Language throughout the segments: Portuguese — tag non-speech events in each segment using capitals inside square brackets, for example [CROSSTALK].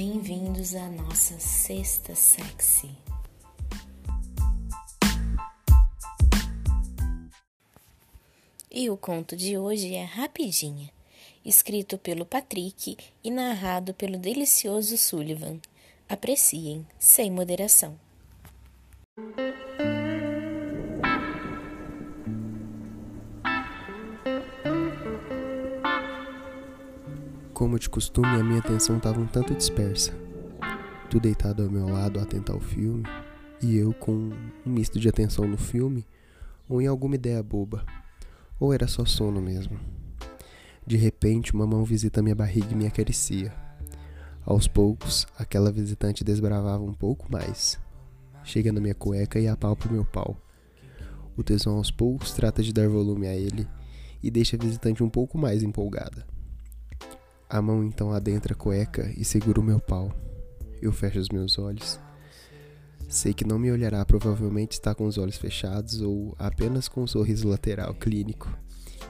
Bem-vindos à nossa sexta sexy. E o conto de hoje é Rapidinha, escrito pelo Patrick e narrado pelo delicioso Sullivan. Apreciem, sem moderação. Como de costume, a minha atenção estava um tanto dispersa. Tu deitado ao meu lado a tentar o filme, e eu com um misto de atenção no filme ou em alguma ideia boba. Ou era só sono mesmo. De repente, uma mão visita minha barriga e me acaricia. Aos poucos, aquela visitante desbravava um pouco mais. Chega na minha cueca e apalpa o meu pau. O tesão aos poucos trata de dar volume a ele e deixa a visitante um pouco mais empolgada. A mão então adentra a cueca e segura o meu pau. Eu fecho os meus olhos. Sei que não me olhará, provavelmente está com os olhos fechados ou apenas com um sorriso lateral clínico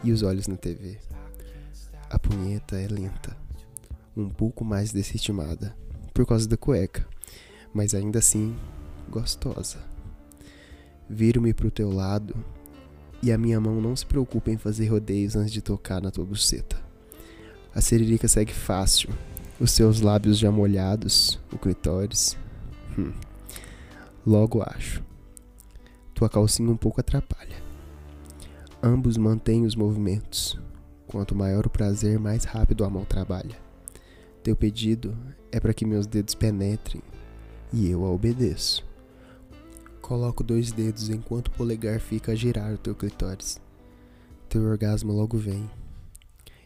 e os olhos na TV. A punheta é lenta, um pouco mais desestimada, por causa da cueca, mas ainda assim gostosa. Viro-me pro teu lado e a minha mão não se preocupa em fazer rodeios antes de tocar na tua buceta. A siririca segue fácil, os seus lábios já molhados, o clitóris. Hum. Logo acho. Tua calcinha um pouco atrapalha. Ambos mantêm os movimentos. Quanto maior o prazer, mais rápido a mão trabalha. Teu pedido é para que meus dedos penetrem e eu a obedeço. Coloco dois dedos enquanto o polegar fica a girar o teu clitóris. Teu orgasmo logo vem.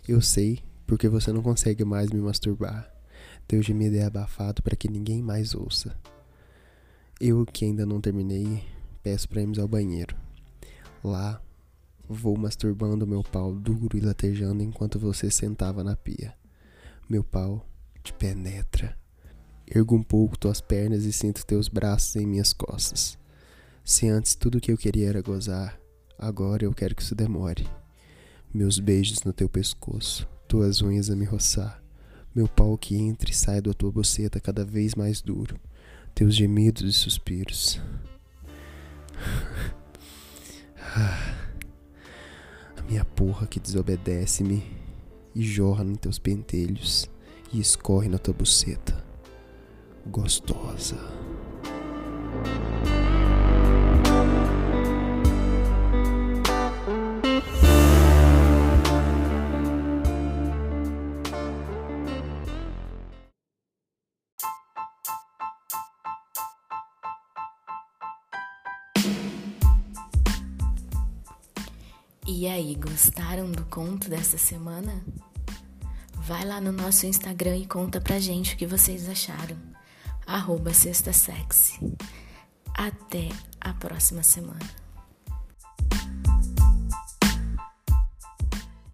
Eu sei porque você não consegue mais me masturbar. Teu gemido é abafado para que ninguém mais ouça. Eu, que ainda não terminei, peço para irmos ao banheiro. Lá, vou masturbando meu pau duro e latejando enquanto você sentava na pia. Meu pau te penetra. Ergo um pouco tuas pernas e sinto teus braços em minhas costas. Se antes tudo que eu queria era gozar, agora eu quero que isso demore. Meus beijos no teu pescoço, tuas unhas a me roçar, meu pau que entra e sai da tua boceta cada vez mais duro, teus gemidos e suspiros. [SIGHS] a minha porra que desobedece-me e jorra em teus pentelhos e escorre na tua buceta. Gostosa. E aí, gostaram do conto dessa semana? Vai lá no nosso Instagram e conta pra gente o que vocês acharam. Arroba Sexta Sexy. Até a próxima semana.